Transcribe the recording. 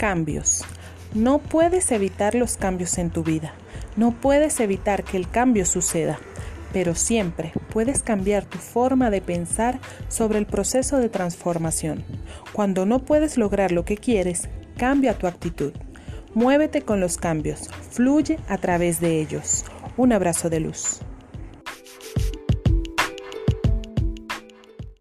Cambios. No puedes evitar los cambios en tu vida. No puedes evitar que el cambio suceda. Pero siempre puedes cambiar tu forma de pensar sobre el proceso de transformación. Cuando no puedes lograr lo que quieres, cambia tu actitud. Muévete con los cambios. Fluye a través de ellos. Un abrazo de luz.